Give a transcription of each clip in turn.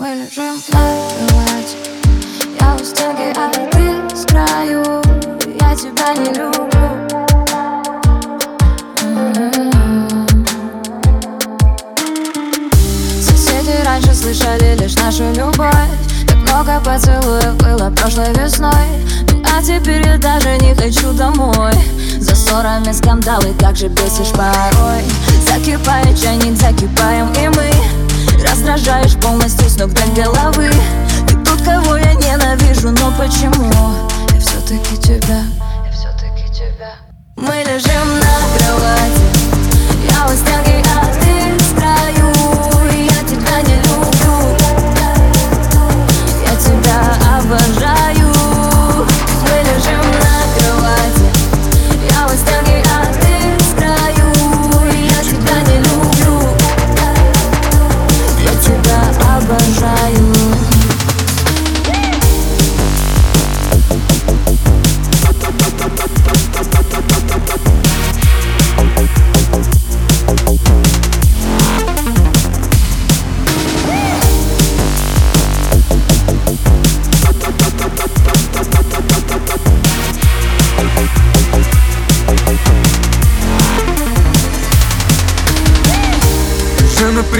Мы лежим на кровати Я у стенки, а ты с краю. Я тебя не люблю. Соседи раньше слышали лишь нашу любовь. Так много поцелуев было прошлой весной. А теперь я даже не хочу домой. За ссорами скандалы, как же бесишь порой. Закипает чайник, закипаем головы Ты тот, кого я ненавижу, но почему? Я все-таки тебя, я все-таки тебя Мы лежим на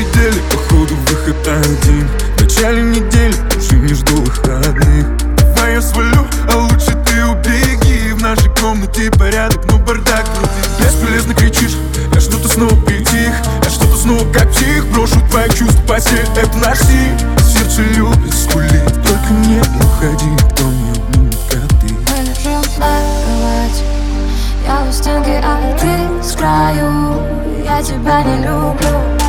пределе, походу выход один. В начале недели уже не жду выходных. Давай я свалю, а лучше ты убеги. В нашей комнате порядок, но бардак внутри Бесполезно кричишь, я что-то снова притих Я что-то снова как псих Брошу твои чувства, постель, это наш стиль. Сердце любит скулить, только не уходи Кто не обнимет, как ты на кровати Я у стенки, а ты с краю. Я тебя не люблю